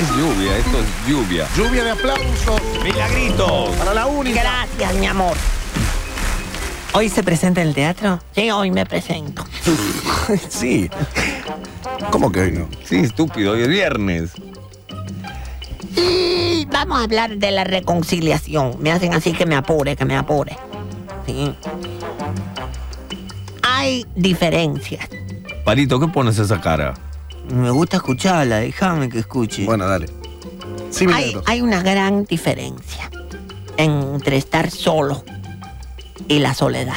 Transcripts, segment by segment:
Es lluvia, esto es lluvia. Lluvia de aplausos Milagritos. para la única. Gracias, mi amor. ¿Hoy se presenta en el teatro? Sí, hoy me presento. Sí. ¿Cómo que hoy no? Sí, estúpido, hoy es viernes. Y vamos a hablar de la reconciliación. Me hacen así que me apure, que me apure. Sí. Hay diferencias. Parito, ¿qué pones esa cara? Me gusta escucharla, déjame que escuche. Bueno, dale. Sí, Hay, hay una gran diferencia entre estar solo y la soledad.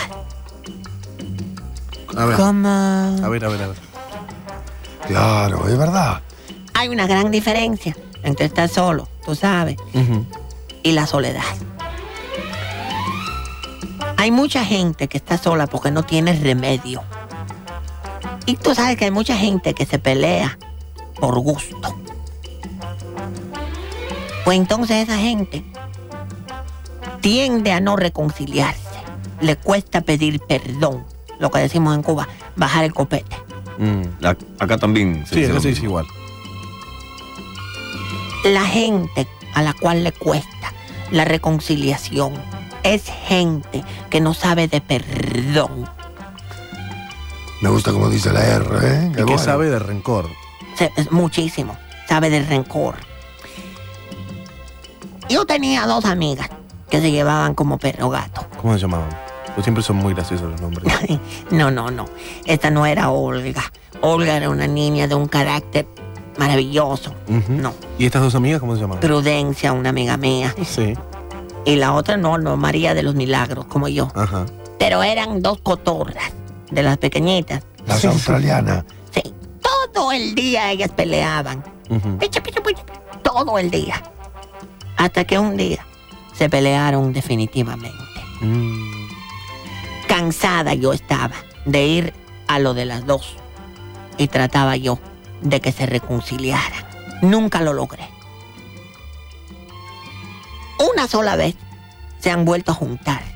A ver, ¿Cómo? a ver, a ver, a ver. Claro, es verdad. Hay una gran diferencia entre estar solo, tú sabes, y la soledad. Hay mucha gente que está sola porque no tiene remedio. Y tú sabes que hay mucha gente que se pelea por gusto. Pues entonces esa gente tiende a no reconciliarse. Le cuesta pedir perdón. Lo que decimos en Cuba, bajar el copete. Mm. Acá también. Sí, dice eso sí es mismo. igual. La gente a la cual le cuesta la reconciliación es gente que no sabe de perdón. Me gusta como dice la R, ¿eh? ¿Y bueno. sabe de rencor? Muchísimo. Sabe de rencor. Yo tenía dos amigas que se llevaban como perro gato. ¿Cómo se llamaban? Pues siempre son muy graciosos los nombres. No, no, no. Esta no era Olga. Olga era una niña de un carácter maravilloso. No. ¿Y estas dos amigas cómo se llamaban? Prudencia, una amiga mía. Sí. Y la otra no, no, María de los Milagros, como yo. Ajá. Pero eran dos cotorras de las pequeñitas. Las australianas. Sí. Todo el día ellas peleaban. Pichi, pichi, Todo el día. Hasta que un día se pelearon definitivamente. Mm. Cansada yo estaba de ir a lo de las dos. Y trataba yo de que se reconciliaran. Nunca lo logré. Una sola vez se han vuelto a juntar.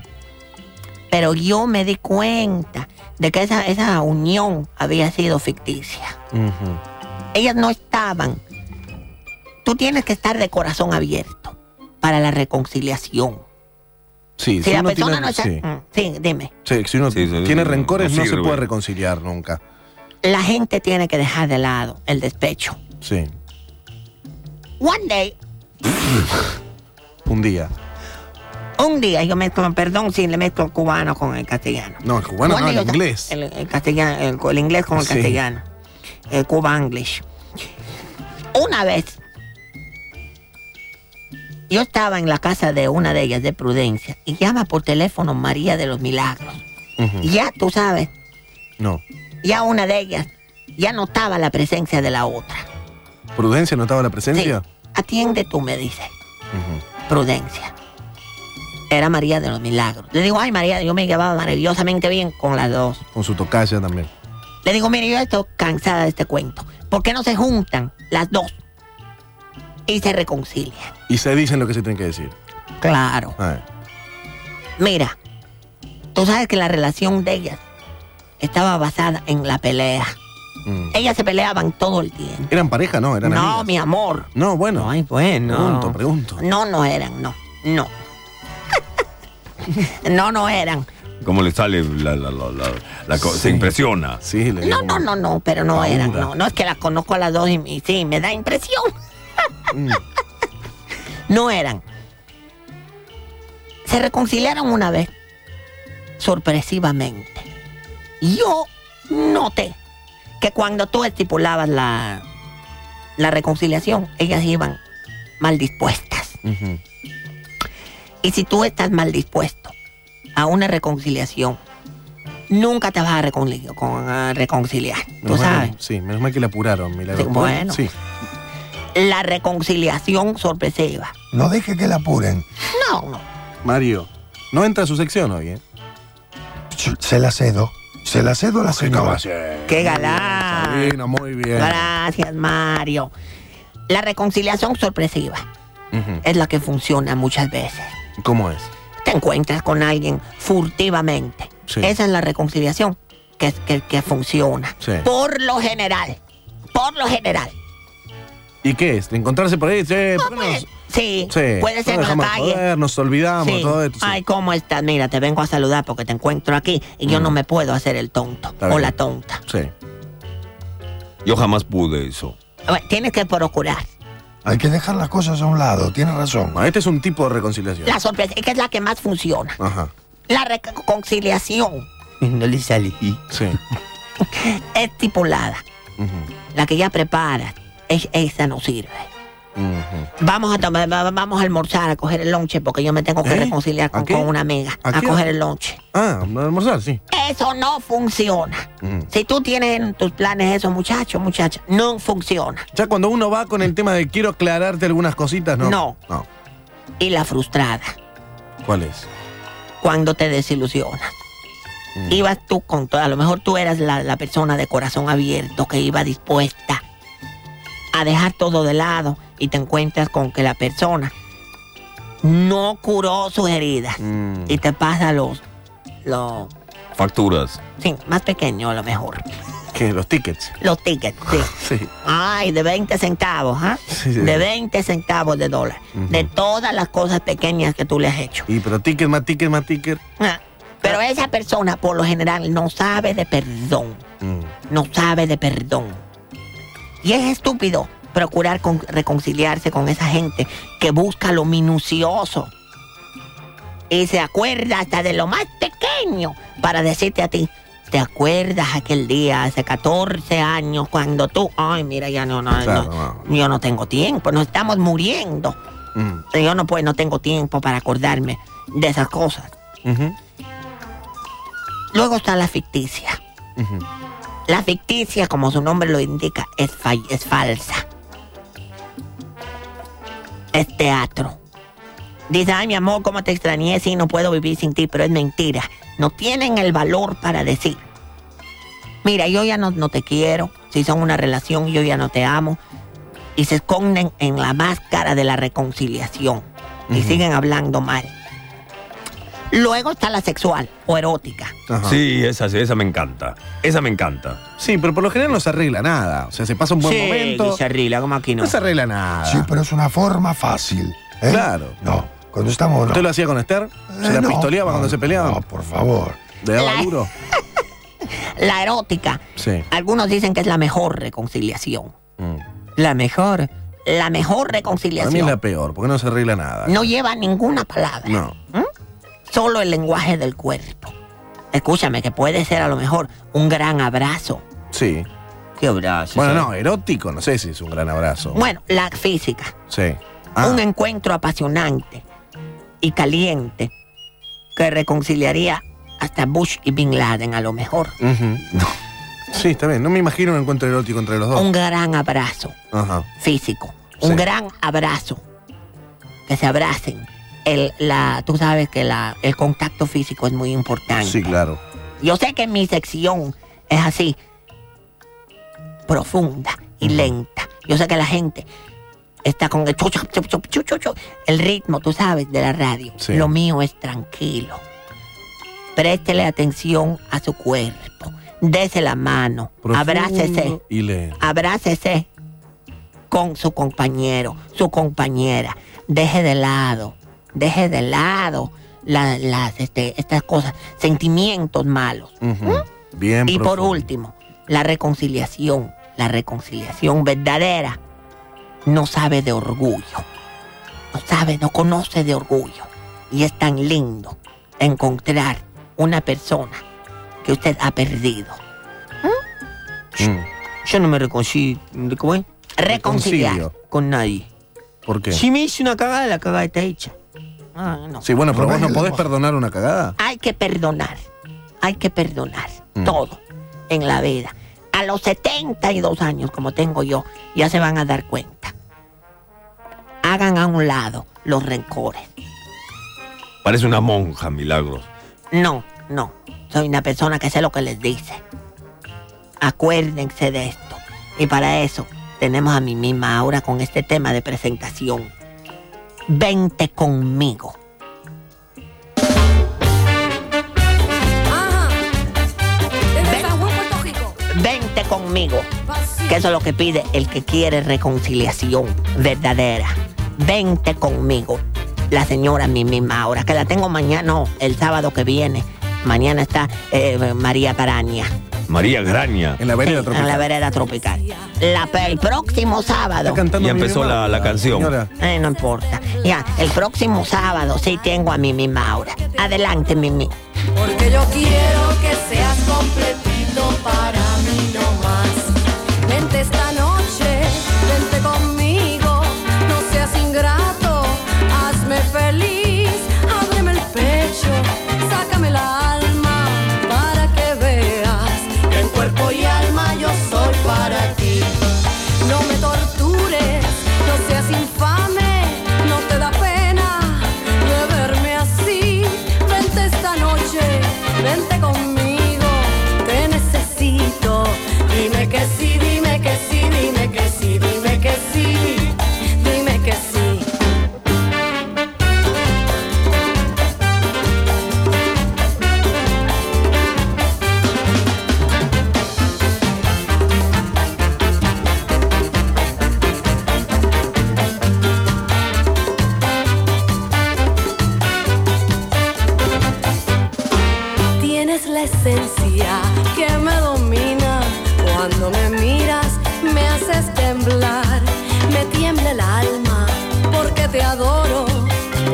Pero yo me di cuenta de que esa, esa unión había sido ficticia. Ellas no estaban. Tú tienes que estar de corazón abierto para la reconciliación. Sí, Si la uno persona tiene, no está... sí. Mm, sí, dime. Sí, si uno tiene rencores no no, se puede reconciliar nunca. La gente tiene que dejar de lado el despecho. Sí. One day, Un día. Un día yo mezclo, perdón si le mezclo el cubano con el castellano. No, el cubano no, el yo- inglés. El, el castellano, el, el inglés con el Sí. castellano. El Cuba English. Una vez, yo estaba en la casa de una de ellas, de Prudencia, y llama por teléfono María de los Milagros. Y ya, tú sabes, No. ya una de ellas ya notaba la presencia de la otra. ¿Prudencia notaba la Sí, presencia? atiende tú, me dice. Prudencia. Era María de los Milagros. Le digo, ay María, yo me llevaba maravillosamente bien con las dos. Con su tocaya también. Le digo, mire, yo estoy cansada de este cuento. ¿Por qué no se juntan las dos y se reconcilian? Y se dicen lo que se tienen que decir. Claro. Ah, Mira, tú sabes que la relación de ellas estaba basada en la pelea. mm. Ellas se peleaban todo el tiempo. ¿Eran pareja? No, eran No, amigas. mi amor. No, bueno. Ay, bueno. Pregunto, pregunto. No, no eran, no, no. no, no eran. ¿Cómo le sale la, la, la, la- la co- Se impresiona. Sí, le No, no, no, no, pero no eran, no. No es que las conozco a las dos y, y sí, me da impresión. Mm. No eran. Se reconciliaron una vez, sorpresivamente. Yo noté que cuando tú estipulabas la, la reconciliación, ellas iban mal dispuestas. Ujú. Y si tú estás mal dispuesto a una reconciliación, nunca te vas a reconciliar. Con, a reconciliar tú Menos sabes. que- sí, menos mal que le apuraron, milagro. Sí, bueno. Sí. La reconciliación sorpresiva. No deje que la apuren. No, no. Mario, no entra a su sección hoy, ¿eh? Se la cedo. Se la cedo a la señora. ¡Qué galán! Sabina, muy bien. Gracias, Mario. La reconciliación sorpresiva es la que funciona muchas veces. ¿Cómo es? Te encuentras con alguien furtivamente. Sí. Esa es la reconciliación que, que, que funciona. Sí. Por lo general. Por lo general. ¿Y qué es? ¿Encontrarse por ahí? Che, ¿por qué Pues, nos- sí, Sí, puede ser no en la calle. joder, nos olvidamos, Sí. todo esto. sí. Ay, ¿cómo estás? Mira, te vengo a saludar porque te encuentro aquí y yo Mm. no me puedo hacer el tonto Está o bien. la tonta. Sí. Yo jamás pude eso. Bueno, Tienes que procurar. Hay que dejar las cosas a un lado, tienes razón. Ah, Este es un tipo de reconciliación. La sorpresa es que es la que más funciona. Ajá. La reconciliación No le sale. Sí. estipulada, Ujú, la que ya preparas, es- esa no sirve. Vamos a tomar, va- vamos a almorzar, a coger el lonche, porque yo me tengo que ¿Eh? reconciliar ¿A con, una amiga. ¿A coger el lonche. Ah, a almorzar, sí. Eso no funciona. Ujú. Si tú tienes en tus planes eso, muchacho, muchacha, no funciona. Ya cuando uno va con el tema de quiero aclararte algunas cositas, ¿no? No. No. Y la frustrada, ¿Cuál es? cuando te desilusionas. Mm. Ibas tú con todo, a lo mejor tú eras la, la persona de corazón abierto que iba dispuesta a dejar todo de lado y te encuentras con que la persona no curó sus heridas Mm. y te pasa los, los, Facturas. sí, más pequeños a lo mejor, ¿Qué? Los tickets. los tickets, sí. Sí. Ay, de 20 centavos, ¿ah? Sí, sí. De 20 centavos de dólar. De todas las cosas pequeñas que tú le has hecho. Y pero ticket más ticket más ticket. Ah, Pero esa persona, por lo general, no sabe de perdón. Mm. No sabe de perdón. Y es estúpido procurar con- reconciliarse con esa gente que busca lo minucioso. Y se acuerda hasta de lo más pequeño para decirte a ti, ¿te acuerdas aquel día hace 14 años cuando tú, ay, mira, ya no, no, Claro, no, no. yo no tengo tiempo, nos estamos muriendo. Mm. Yo no puedo, no tengo tiempo para acordarme de esas cosas. Luego está la ficticia. La ficticia, como su nombre lo indica, es, es falsa. Es teatro. Dice, ay mi amor, cómo te extrañé, sí, no puedo vivir sin ti, pero es mentira. No tienen el valor para decir, mira, yo ya no, no te quiero, si son una relación, yo ya no te amo. Y se esconden en la máscara de la reconciliación y siguen hablando mal. Luego está la sexual o erótica. Ajá. Sí, esa, sí, esa me encanta. Esa me encanta. Sí, pero por lo general no se arregla nada. O sea, se pasa un buen momento. se arregla, como aquí no. No se arregla nada. Sí, pero es una forma fácil. ¿eh? Claro. No, cuando estamos... no. ¿Usted lo hacía con Esther? ¿Se Eh, la no, pistoleaba no, cuando se peleaban? No, por favor. ¿Le daba La- duro? La erótica. Sí. Algunos dicen que es la mejor reconciliación. Mm. La mejor. La mejor Para mí reconciliación. es la peor, porque no se arregla nada. No lleva ninguna palabra. No. Solo el lenguaje del cuerpo. Escúchame, que puede ser a lo mejor un gran abrazo. Sí. ¿Qué abrazo? Bueno, no, erótico, no sé si es un gran abrazo. Bueno, la física. Sí. Ah, Un encuentro apasionante y caliente que reconciliaría hasta Bush y Bin Laden a lo mejor. Sí, está bien. No me imagino un encuentro erótico entre los dos. Un gran abrazo. Ajá. físico. Un Sí. gran abrazo. Que se abracen. El, la, tú sabes que la, el contacto físico es muy importante. Sí, claro. Yo sé que mi sección es así, profunda y lenta. Yo sé que la gente está con el, chu, chu, chu, chu, chu, chu, chu, el ritmo, tú sabes, de la radio. Sí. Lo mío es tranquilo. Préstele atención a su cuerpo. Dese la mano. Profundo Abrácese Y le. abrácese con su compañero, su compañera. Deje de lado, deje de lado la- las, este, estas cosas, sentimientos malos. Ujú. Bien Y por último, la reconciliación, la reconciliación verdadera, no sabe de orgullo. No sabe, no conoce de orgullo. Y es tan lindo encontrar una persona que usted ha perdido. Mm. Yo no me reconcilio. ¿Cómo es? Reconciliar. Reconcilio. Con nadie. ¿Por qué? Si me hice una cagada, la cagada está hecha. Ah, no. Sí, bueno, pero vos no podés perdonar una cagada. Hay que perdonar. Hay que perdonar Mm. todo en la vida. A los 72 años, como tengo yo, ya se van a dar cuenta. Hagan a un lado los rencores. Parece una monja, Milagros. No, no. Soy una persona que sé lo que les dice. Acuérdense de esto. Y para eso tenemos a mi misma ahora con este tema de presentación. Vente conmigo. Ajá. Desde San Juan, Puerto Rico. Vente conmigo. Que eso es lo que pide el que quiere reconciliación verdadera. Vente conmigo. La señora Mimi Maura, que la tengo mañana, no, el sábado que viene. Mañana está eh, María Paraña. María Graña. En la vereda Sí, tropical. En la vereda tropical. La- el próximo sábado. Está cantando Ya Mimi empezó la- la canción. Eh, no importa. Ya, el próximo sábado sí tengo a Mimi Maura. Adelante, Mimi. Porque yo quiero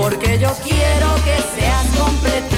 Porque yo quiero que seas completito